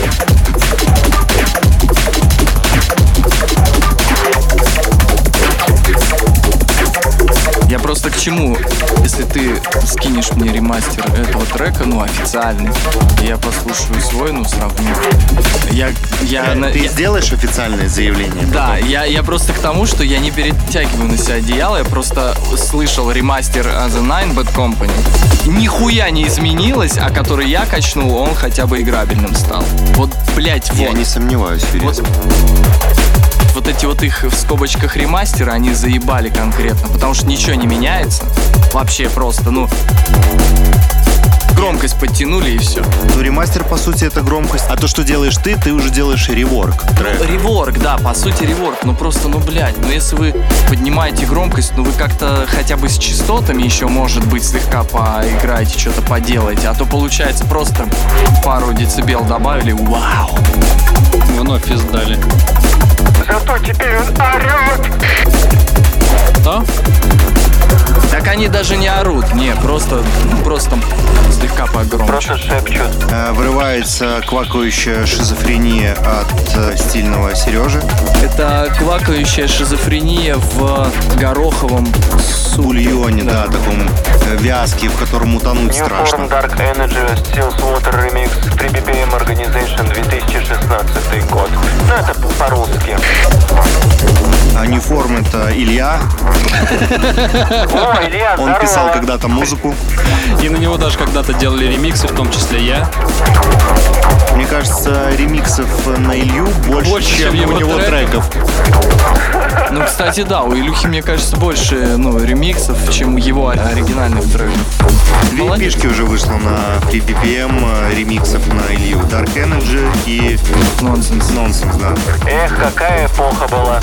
К чему? Если ты скинешь мне ремастер этого трека, ну, официальный, я послушаю свой, ну, сравню. Я, я, на- Ты я- сделаешь официальное заявление? да, я, я просто к тому, что я не перетягиваю на себя одеяло, я просто слышал ремастер The Nine Bad Company. Нихуя не изменилось, а который я качнул, он хотя бы играбельным стал. Вот, блять, Я вот. не сомневаюсь, Ферез. Вот, вот эти вот их в скобочках ремастеры, они заебали конкретно, потому что ничего не меняется. Вообще просто, ну... Громкость подтянули и все. Ну, ремастер, по сути, это громкость. А то, что делаешь ты, ты уже делаешь реворк трека. Реворк, да, по сути реворк. Ну просто, ну блядь, ну если вы поднимаете громкость, ну вы как-то хотя бы с частотами еще, может быть, слегка поиграете, что-то поделаете. А то получается просто пару децибел добавили, вау. Вновь издали. Зато теперь он орет. Да? Так они даже не орут, не, просто, ну, просто слегка погромче. Просто шепчут. Э, Вырывается квакающая шизофрения от э, стильного Сережи. Это квакающая шизофрения в гороховом Бульоне, да, таком э, вязке, в котором утонуть New Form страшно. Dark Energy Steels Water Remix 3 BPM Organization 2016 год. Ну, это по-русски. А New Form это Илья. О, Илья, Он здорово. писал когда-то музыку. И на него даже когда-то делали ремиксы, в том числе я. Мне кажется, ремиксов на Илью больше, Больше, чем, чем у него треков. треков. Ну, кстати, да, у Илюхи, мне кажется, больше, ну, ремиксов, чем у его оригинальных треков. Две Молодец. пишки уже вышло на 3 BPM э, ремиксов на Илью. Dark Energy и Нонсенс. Nonsense, да. Эх, какая эпоха была.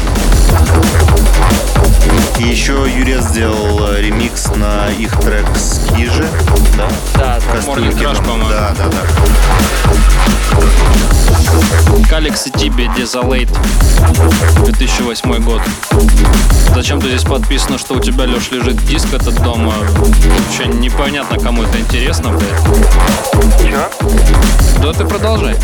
И еще Юрия сделал э, ремикс на их трек Скижи. Да? Да, Morning там. по-моему. Да, да, да. Каликс и Тибе Desolate 2008 год. Зачем ты здесь подписано, что у тебя, Леш, лежит диск этот дома? Вообще непонятно, кому это интересно, блядь. Чё? Да ты продолжай.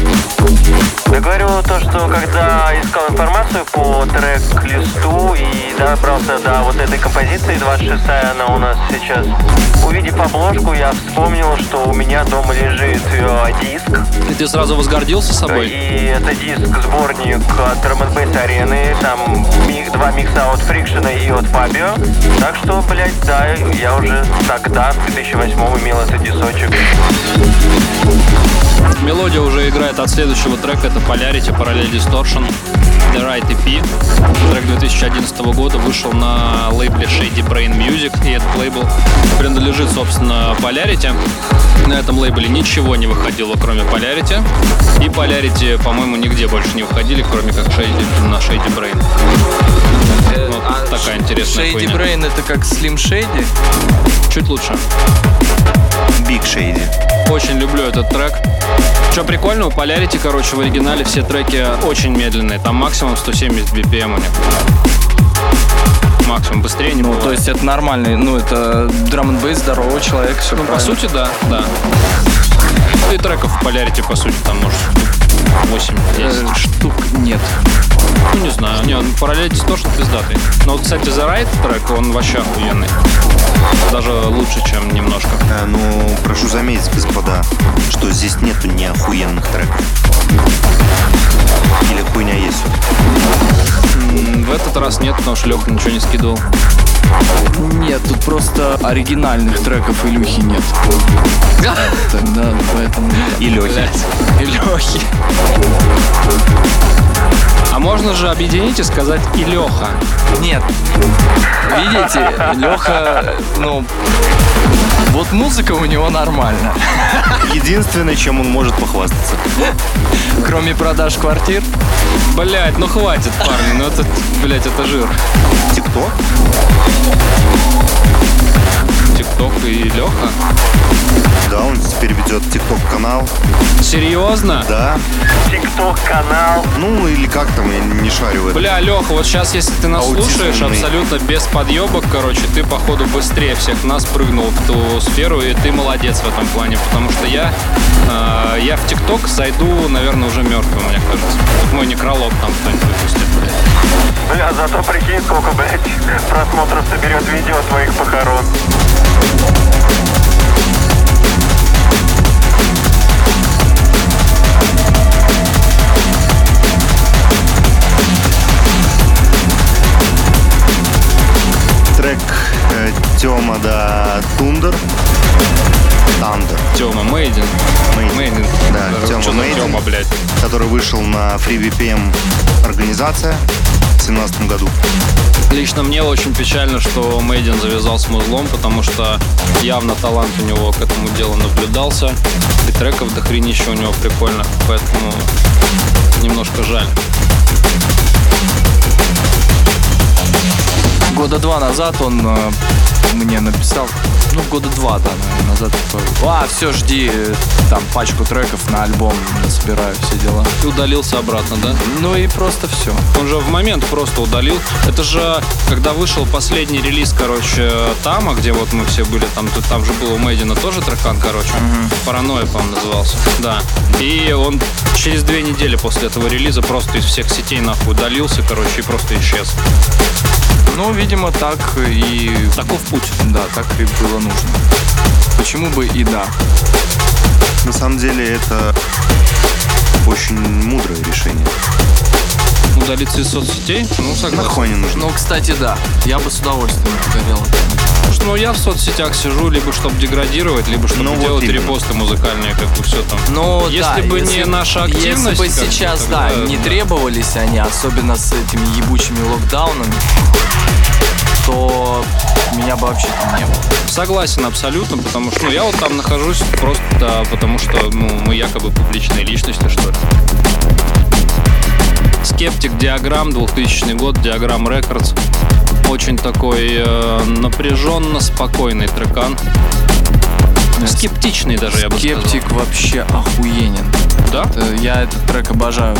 Я говорю то, что когда искал информацию по трек-листу и добрался до вот этой композиции, 26-я она у нас сейчас, увидев обложку, я вспомнил, что у меня дома лежит э, диск, И ты сразу возгордился собой? и это диск-сборник от Drum арены, там миг, два микса от Фрикшена и от Фабио, так что, блядь, да, я уже тогда, в 2008 имел этот дисочек. Мелодия уже играет от следующего трека, это Polarity, Parallel Distortion, The Right EP. Трек 2011 года вышел на лейбле Shady Brain Music, и этот лейбл принадлежит, собственно, Polarity. На этом лейбле ничего не выходило, кроме Polarity. И Polarity, по-моему, нигде больше не выходили, кроме как Shady, на Shady Brain. Вот такая интересная Shady хуйня. Brain это как Slim Shady? Чуть лучше. Big Shady. Очень люблю этот трек. Что прикольно, у Polarity, короче, в оригинале все треки очень медленные. Там максимум 170 BPM у них. Максимум, быстрее не Ну, бывает. то есть это нормальный, ну, это драм н здорового человека, все Ну, по сути, да, да. И треков в Polarity, по сути, там может 8-10. штук нет. Ну, не знаю. Не, он параллель Distortion пиздатый. Но вот, кстати, The Right трек, он вообще охуенный. Даже лучше, чем немножко. Э, ну, прошу заметить, господа, что здесь нету неохуенных треков. Или хуйня есть. В этот раз нет, потому что Леха ничего не скидывал. Нет, тут просто оригинальных треков Илюхи нет. Тогда поэтому... И Лехи. И Лехи. А можно же объединить и сказать и Леха. Нет. Видите, Леха, ну, вот музыка у него нормально. Единственное, чем он может похвастаться. Кроме продаж квартир. Блять, ну хватит, парни, ну это, блять, это жир. Тикток? Тикток и Леха. Да, он теперь ведь ждет ТикТок-канал. Серьезно? Да. Тикток-канал. Ну, или как там, я не шарю в этом. Бля, Леха, вот сейчас, если ты нас слушаешь, Аутизмный. абсолютно без подъебок, короче, ты, походу, быстрее всех нас прыгнул в ту сферу, и ты молодец в этом плане, потому что я, э, я в ТикТок зайду, наверное, уже мертвым, мне кажется. Вот мой некролог там кто-нибудь выпустит. Бля, зато прикинь, сколько, блядь, просмотров соберет видео твоих похорон. Тёма да Тундер. Тандер. Тёма Мейдин. Мейдин. Да, Что за Мейдин. Тёма, блядь? который вышел на FreeVPN организация в 2017 году. Лично мне очень печально, что Мейдин завязал с музлом, потому что явно талант у него к этому делу наблюдался. И треков до хренища у него прикольно. Поэтому немножко жаль. Года два назад он э, мне написал, ну, года два, да, наверное, назад, такой, а, все, жди, там, пачку треков на альбом, собираю все дела. И удалился обратно, да? Ну и просто все. Он же в момент просто удалил. Это же, когда вышел последний релиз, короче, Тама, где вот мы все были, там, тут- там же был у Мэдина тоже трекан, короче. Паранойя, по-моему, назывался. Да. И он через две недели после этого релиза просто из всех сетей нахуй удалился, короче, и просто исчез. Ну, видимо, так и... Таков путь. Да, так и было нужно. Почему бы и да. На самом деле это очень мудрое решение. Удалиться из соцсетей? Ну, согласен. Нахуй не нужно. Ну, кстати, да. Я бы с удовольствием. Потому что, ну, я в соцсетях сижу, либо чтобы деградировать, либо чтобы Ну, вот делать именно. репосты музыкальные, как бы все там. Ну, Если да, бы не наша активность, Если бы сейчас, тогда, да, не да. требовались они, особенно с этими ебучими локдаунами, то меня бы вообще там не было. Согласен абсолютно, потому что ну, я вот там нахожусь просто потому что ну, мы якобы публичные личности, что ли. Skeptic, Diagram, 2000 год, Diagram Records. Очень такой э, напряженно спокойный трекан. Скептичный даже, я бы сказал. Skeptic вообще охуенен. Да? Это- я этот трек обожаю.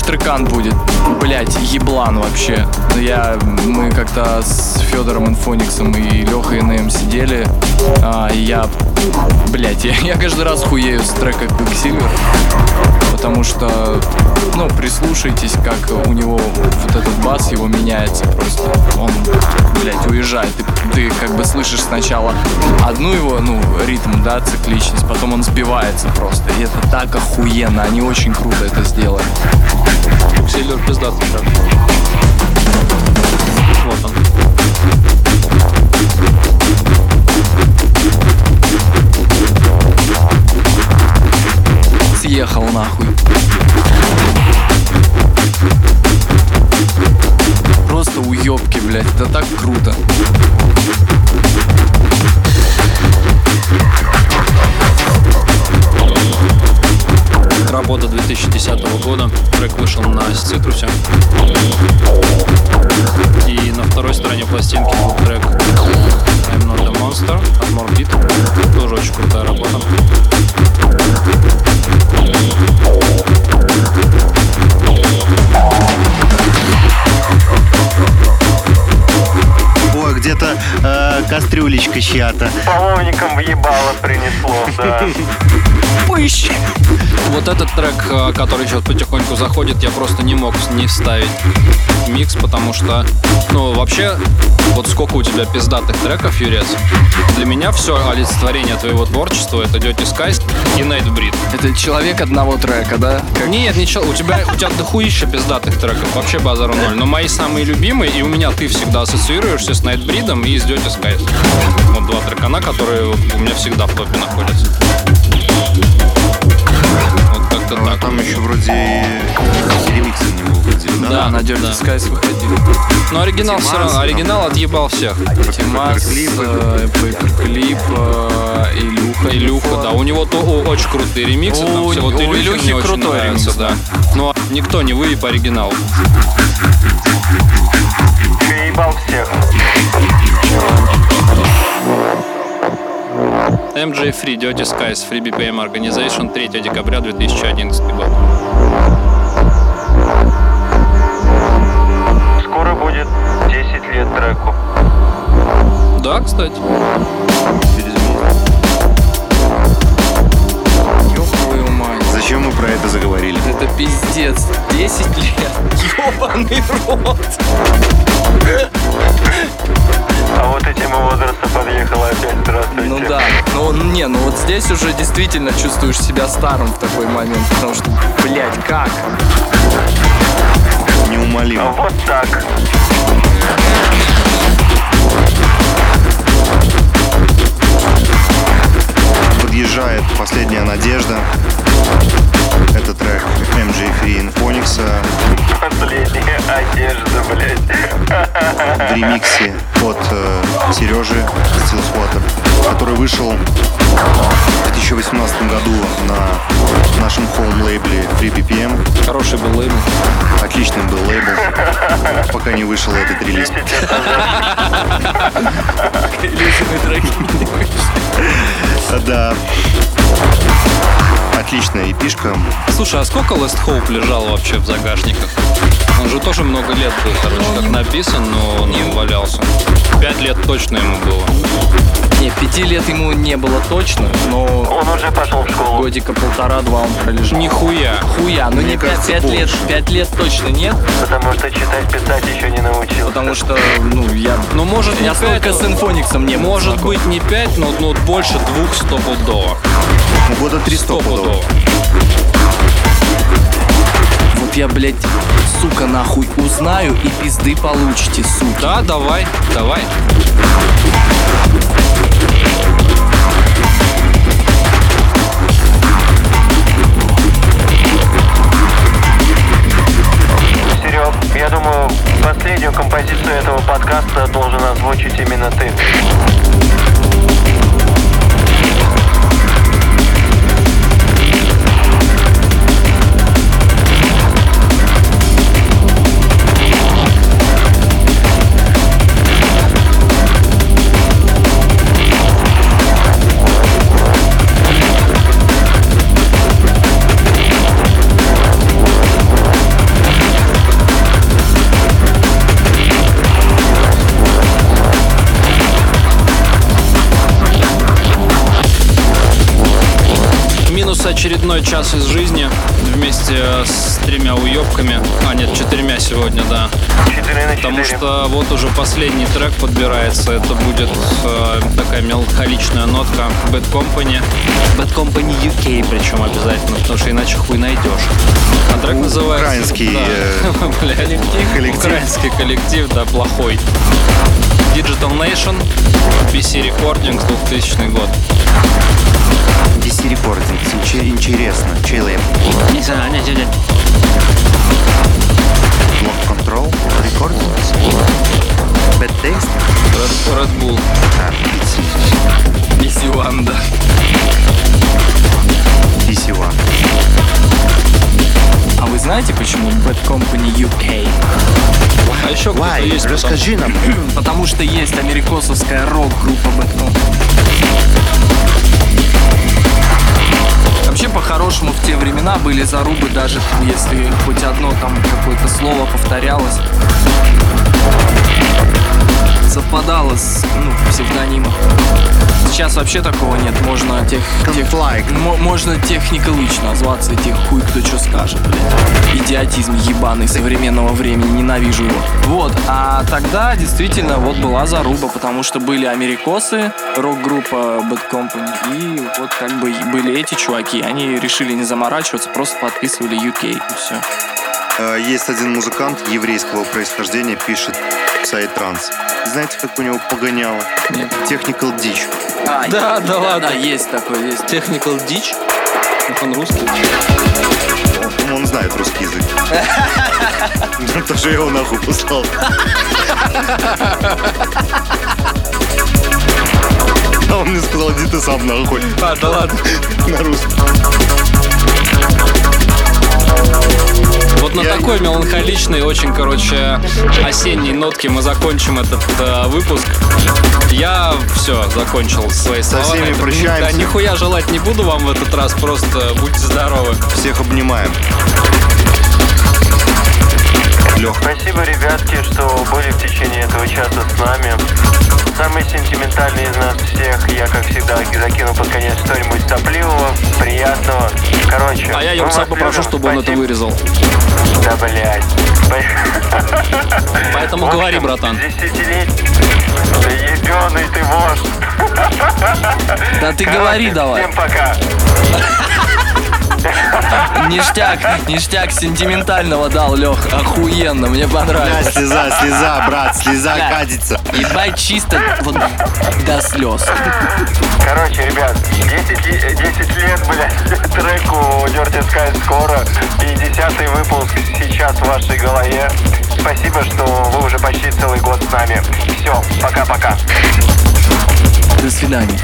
Трекан будет. Блять, еблан вообще. Я, мы как-то с Федором Инфониксом и Лехой НМ сидели, а, и я, блять, я, я каждый раз хуею с трека Quicksilver, потому что, ну, прислушайтесь, как у него вот этот бас его меняется просто. Он, блять, уезжает. Ты, ты как бы слышишь сначала одну его, ну, ритм, да, цикличность, потом он сбивается просто. И это так охуенно, они очень круто это сделали. Сильвер пиздатый трек. Съехал нахуй. Просто уебки, блядь, это так круто. Работа 2010 года. Трек вышел на Цитрусе. И на второй стороне пластинки был трек I'm Not a Monster от Morbid. Тоже очень крутая работа. Ой, где-то э, кастрюлечка чья-то. Половником въебало принесло, да. Пыщ! Вот этот трек, э, который сейчас потихоньку заходит, я просто не мог не вставить микс, потому что, ну, вообще, вот сколько у тебя пиздатых треков, Юрец, для меня все олицетворение твоего творчества — это Dirty Skies и Nightbreed. Это человек одного трека, да? Как- Нет, ничего, у тебя, у тебя дохуища пиздатых треков, вообще базару ноль. Но мои самые любимые, и у меня ты всегда ассоциируешься с Nightbreed и с Dirty Skies. Вот два трекана, которые у меня всегда в топе находятся. Вот как-то Ну, а так. там еще вроде и ремиксы на него выходили, да? Да, на Dirty да. Skies выходили. Но оригинал все равно, оригинал отъебал всех. Тимас, Пейперклипы. э, Пейперклип, э, Илюха. Илюха, да, у него то о- очень крутые ремиксы, там У- все вот Илюхи Илюхи мне очень крутой нравится, ремикс, да. Но никто не выеб оригинал. Переебал всех. MJ Free, Dirty Skies, Free BPM Organization, 3 декабря 2011 год. Скоро будет 10 лет треку. Да, кстати. Зачем мы про это заговорили? Это пиздец. 10 лет. Ёбаный рот. А вот и тема возраста подъехала опять. Здравствуйте. Ну да. Ну не, ну вот здесь уже действительно чувствуешь себя старым в такой момент. Потому что, блядь, как? Неумолимо. Вот так. Подъезжает последняя надежда. Это трек MJ Free Infonix Последняя одежда, блядь. в ремиксе от э, Сережи Stillswater, который вышел в 2018 году на нашем хоум-лейбле Free BPM. Хороший был лейбл. Отличный был лейбл, пока не вышел этот релиз. Илюшины треки. Да. Отличная эпишка. Слушай, а сколько Last Hope лежал вообще в загашниках? Он же тоже много лет был, короче, как написан, но он валялся. Пять лет точно ему было. Не, пяти лет ему не было точно, но Он уже пошел в школу. годика полтора-два он пролежал. Нихуя. Хуя, ну не пять, кажется, пять лет, больше. пять лет точно нет, Потому что читать, писать еще не научился. потому что, ну, я, Ну, может, не я столько пять, с инфониксом не Может знаком. быть, не пять, но, но больше двух стопудово. Года три стопудово. Стопудово. Вот я, блядь, сука, нахуй узнаю и пизды получите, сука. Да, давай, давай. Серег, я думаю, последнюю композицию этого подкаста должен озвучить именно ты. Очередной час из жизни вместе с тремя уебками. А, нет, четырьмя сегодня, да. 4 на 4. Потому что вот уже последний трек подбирается. Это будет э, такая меланхоличная нотка Bad Company. Bad Company UK причем обязательно, потому что иначе хуй найдешь. А трек называется... Украинский, Да. э, коллектив. Украинский коллектив, да, плохой. Digital Nation, BC Recordings, 2000 год. DC Recordings. Интересно. Чей лейбл? Lock Control Recordings? Bad Taste? Red, Red Bull. А, DC. DC One, да. DC One. А вы знаете, почему Bad Company UK? А еще Why? есть потом. Расскажи нам. Потому что есть америкосовская рок-группа Company. Вообще, по-хорошему, в те времена были зарубы, даже если хоть одно там какое-то слово повторялось. Совпадало с ну, псевдонимом. Сейчас вообще такого нет. Можно тех, тех мо- можно техникалыч назваться, тех хуй кто что скажет, блядь. Идиотизм ебаный современного времени, ненавижу его. Вот, а тогда действительно вот была заруба, потому что были америкосы, рок-группа Bad Company, и вот как бы и были эти чуваки, они решили не заморачиваться, просто подписывали UK, и все. Э, Есть один музыкант еврейского происхождения, пишет сайт транс. Знаете, как у него погоняло? Нет. Technical Ditch. А, Да, да ладно. Да, есть такой, есть. Technical Ditch. Это он русский. Ну, Он знает русский язык. Тоже я его нахуй послал. А он мне сказал, иди ты сам нахуй. А, да ладно. На русском. Вот на Я- такой меланхоличной, очень, короче, осенней нотке мы закончим этот э, выпуск. Я все закончил свои слова. всеми на этом. прощаемся. Да, нихуя желать не буду вам в этот раз, просто будьте здоровы. Всех обнимаем. Лех, Спасибо, ребятки, что были в течение этого часа с нами. Самый сентиментальный из нас всех, я, как всегда, закину под конец что-нибудь сопливого, приятного. Короче, А я вас попрошу, чтобы он это Спасибо. вырезал. Да, блядь. Поэтому общем, говори, братан. Десятилетний. Да ебеный ты вождь. Да ты Короче, говори давай. Всем пока. Ништяк, ништяк сентиментального дал, Лех. Охуенно, мне понравилось. слеза, слеза, брат, слеза Бля. катится. Ебать чисто вот до слез. Короче, ребят, 10, ли- 10 лет, блядь, треку Dirty Sky скоро. И десятый выпуск сейчас в вашей голове. Спасибо, что вы уже почти целый год с нами. Все, пока-пока. До свидания.